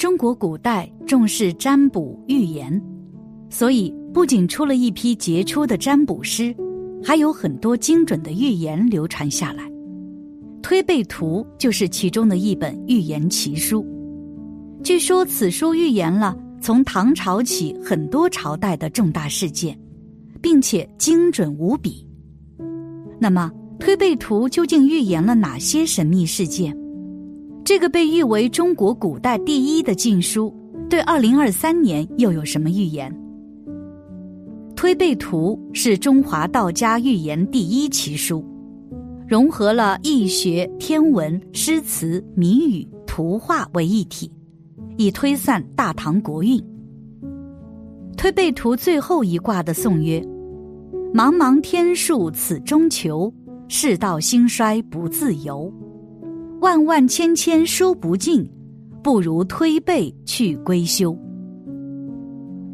中国古代重视占卜预言，所以不仅出了一批杰出的占卜师，还有很多精准的预言流传下来。《推背图》就是其中的一本预言奇书。据说此书预言了从唐朝起很多朝代的重大事件，并且精准无比。那么，《推背图》究竟预言了哪些神秘事件？这个被誉为中国古代第一的禁书，对二零二三年又有什么预言？《推背图》是中华道家预言第一奇书，融合了易学、天文、诗词、谜语、图画为一体，以推算大唐国运。《推背图》最后一卦的颂曰：“茫茫天数此中求，世道兴衰不自由。”万万千千说不尽，不如推背去归休。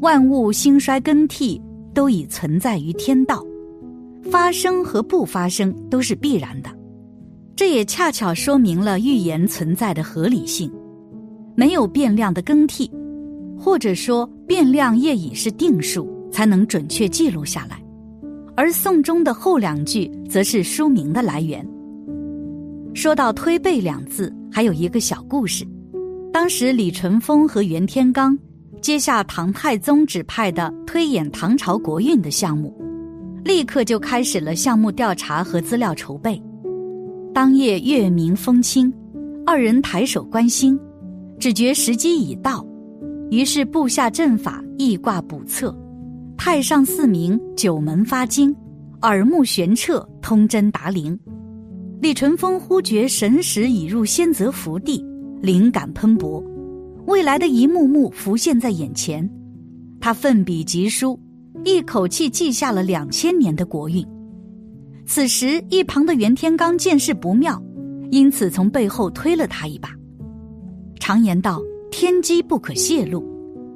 万物兴衰更替都已存在于天道，发生和不发生都是必然的。这也恰巧说明了预言存在的合理性。没有变量的更替，或者说变量业已是定数，才能准确记录下来。而宋中的后两句，则是书名的来源。说到“推背”两字，还有一个小故事。当时李淳风和袁天罡接下唐太宗指派的推演唐朝国运的项目，立刻就开始了项目调查和资料筹备。当夜月明风清，二人抬手观星，只觉时机已到，于是布下阵法，易卦卜测。太上四明，九门发经，耳目玄彻，通真达灵。李淳风忽觉神识已入仙泽福地，灵感喷薄，未来的一幕幕浮现在眼前。他奋笔疾书，一口气记下了两千年的国运。此时，一旁的袁天罡见势不妙，因此从背后推了他一把。常言道：“天机不可泄露，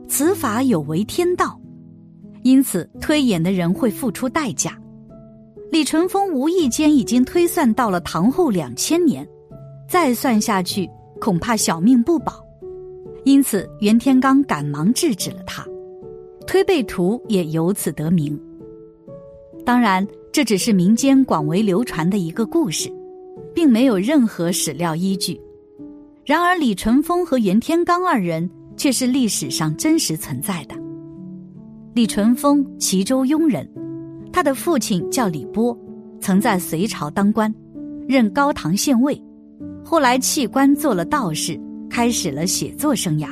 此法有违天道。”因此，推演的人会付出代价。李淳风无意间已经推算到了唐后两千年，再算下去恐怕小命不保，因此袁天罡赶忙制止了他，推背图也由此得名。当然，这只是民间广为流传的一个故事，并没有任何史料依据。然而，李淳风和袁天罡二人却是历史上真实存在的。李淳风，齐州庸人。他的父亲叫李波，曾在隋朝当官，任高唐县尉，后来弃官做了道士，开始了写作生涯。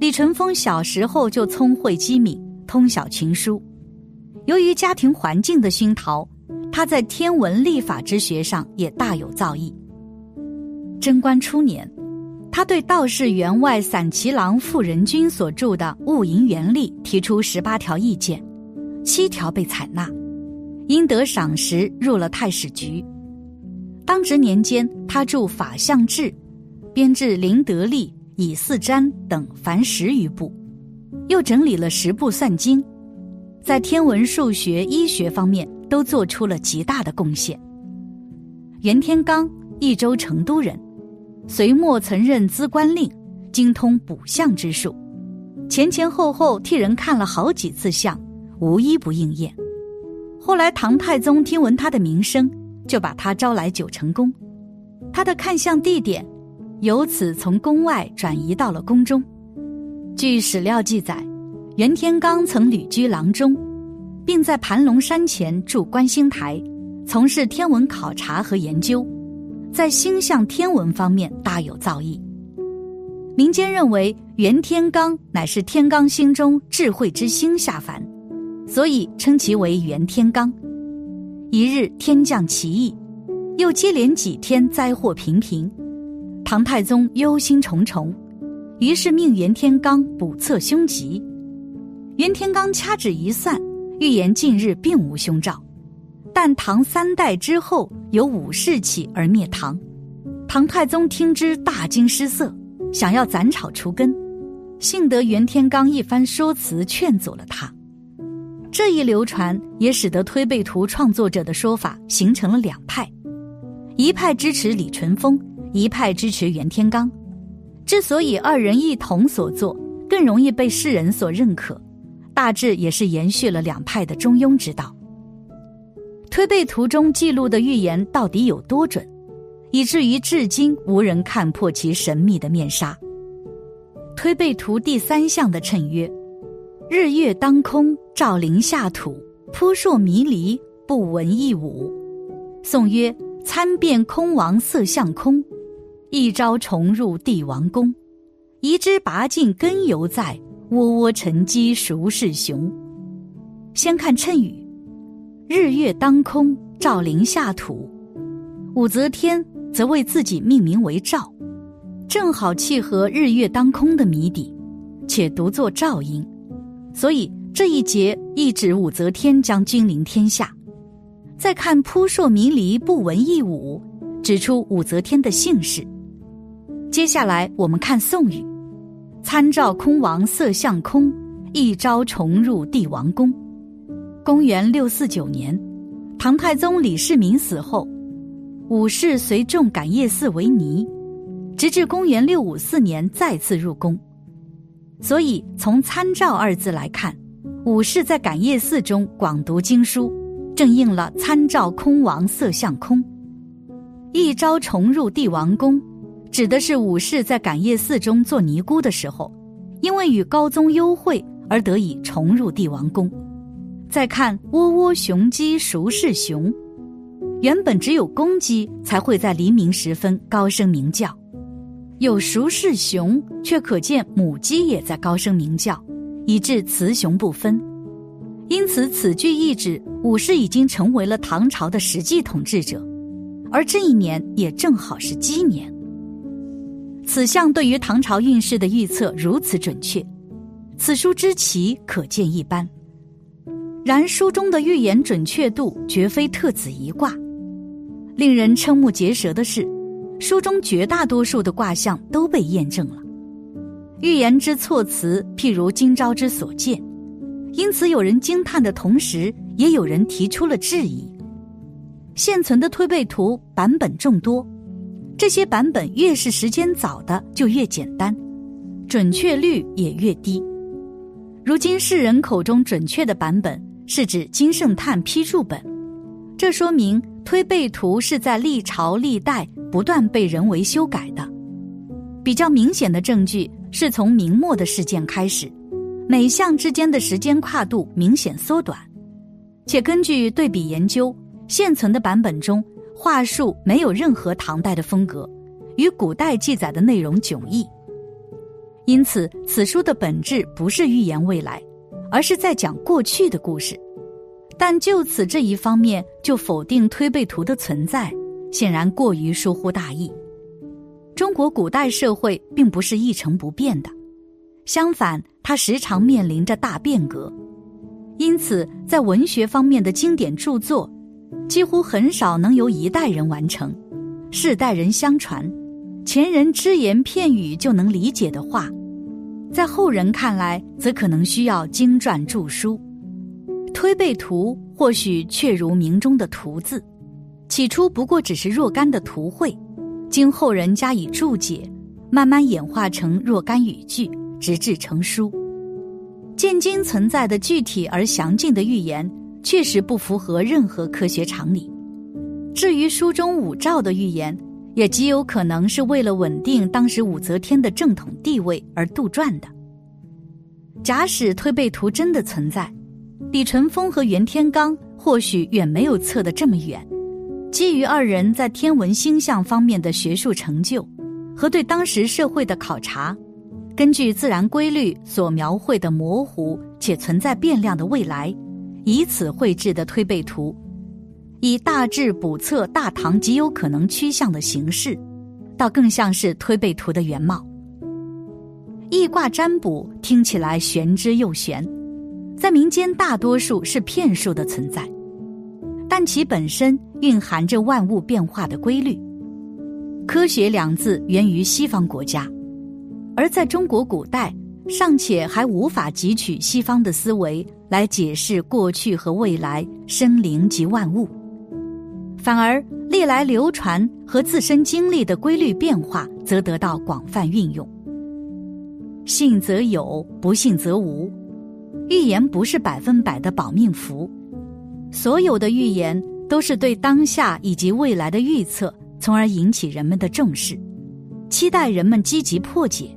李淳风小时候就聪慧机敏，通晓群书。由于家庭环境的熏陶，他在天文历法之学上也大有造诣。贞观初年，他对道士员外散骑郎傅仁君所著的《戊寅元历》提出十八条意见。七条被采纳，因得赏识，入了太史局。当值年间，他著《法相志》，编制《林德历》《以四占》等凡十余部，又整理了十部算经，在天文、数学、医学方面都做出了极大的贡献。袁天罡，益州成都人，隋末曾任资官令，精通卜相之术，前前后后替人看了好几次相。无一不应验。后来唐太宗听闻他的名声，就把他招来九成宫。他的看相地点，由此从宫外转移到了宫中。据史料记载，袁天罡曾旅居郎中，并在盘龙山前筑观星台，从事天文考察和研究，在星象天文方面大有造诣。民间认为袁天罡乃是天罡星中智慧之星下凡。所以称其为袁天罡。一日天降奇异，又接连几天灾祸频频，唐太宗忧心忡忡，于是命袁天罡卜测凶吉。袁天罡掐指一算，预言近日并无凶兆，但唐三代之后有武士起而灭唐。唐太宗听之大惊失色，想要斩草除根，幸得袁天罡一番说辞劝阻了他。这一流传也使得推背图创作者的说法形成了两派，一派支持李淳风，一派支持袁天罡。之所以二人一同所作，更容易被世人所认可，大致也是延续了两派的中庸之道。推背图中记录的预言到底有多准，以至于至今无人看破其神秘的面纱。推背图第三项的谶曰：“日月当空，照临下土，扑朔迷离，不闻一舞。”宋曰：“参变空王色相空。”一朝重入帝王宫，移枝拔尽根犹在，窝窝沉积孰是雄？先看谶语：日月当空，照临下土。武则天则为自己命名为赵，正好契合日月当空的谜底，且读作赵音，所以这一节意指武则天将君临天下。再看扑朔迷离，不闻一舞，指出武则天的姓氏。接下来我们看宋语：“参照空王色相空，一朝重入帝王宫。”公元六四九年，唐太宗李世民死后，武士随众感业寺为尼，直至公元六五四年再次入宫。所以从“参照”二字来看，武士在感业寺中广读经书，正应了“参照空王色相空，一朝重入帝王宫”。指的是武士在感业寺中做尼姑的时候，因为与高宗幽会而得以重入帝王宫。再看“窝窝雄鸡孰是雄”，原本只有公鸡才会在黎明时分高声鸣叫，有“孰是雄”，却可见母鸡也在高声鸣叫，以致雌雄不分。因此，此句意指武士已经成为了唐朝的实际统治者，而这一年也正好是鸡年。此项对于唐朝运势的预测如此准确，此书之奇可见一斑。然书中的预言准确度绝非特此一卦。令人瞠目结舌的是，书中绝大多数的卦象都被验证了。预言之措辞譬如今朝之所见，因此有人惊叹的同时，也有人提出了质疑。现存的推背图版本众多。这些版本越是时间早的，就越简单，准确率也越低。如今世人口中准确的版本是指金圣叹批注本，这说明推背图是在历朝历代不断被人为修改的。比较明显的证据是从明末的事件开始，每项之间的时间跨度明显缩短，且根据对比研究，现存的版本中。话术没有任何唐代的风格，与古代记载的内容迥异。因此，此书的本质不是预言未来，而是在讲过去的故事。但就此这一方面就否定推背图的存在，显然过于疏忽大意。中国古代社会并不是一成不变的，相反，它时常面临着大变革。因此，在文学方面的经典著作。几乎很少能由一代人完成，世代人相传，前人只言片语就能理解的话，在后人看来，则可能需要经传著书。推背图或许确如名中的“图”字，起初不过只是若干的图绘，经后人加以注解，慢慢演化成若干语句，直至成书。现今存在的具体而详尽的预言。确实不符合任何科学常理。至于书中武曌的预言，也极有可能是为了稳定当时武则天的正统地位而杜撰的。假使推背图真的存在，李淳风和袁天罡或许远没有测得这么远。基于二人在天文星象方面的学术成就和对当时社会的考察，根据自然规律所描绘的模糊且存在变量的未来。以此绘制的推背图，以大致卜测大唐极有可能趋向的形式，倒更像是推背图的原貌。易卦占卜听起来玄之又玄，在民间大多数是骗术的存在，但其本身蕴含着万物变化的规律。科学两字源于西方国家，而在中国古代。尚且还无法汲取西方的思维来解释过去和未来、生灵及万物，反而历来流传和自身经历的规律变化则得到广泛运用。信则有，不信则无。预言不是百分百的保命符，所有的预言都是对当下以及未来的预测，从而引起人们的重视，期待人们积极破解。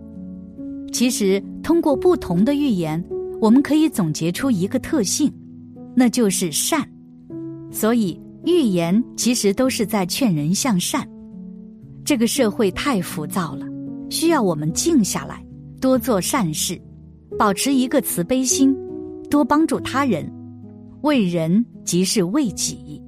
其实，通过不同的预言，我们可以总结出一个特性，那就是善。所以，预言其实都是在劝人向善。这个社会太浮躁了，需要我们静下来，多做善事，保持一个慈悲心，多帮助他人。为人即是为己。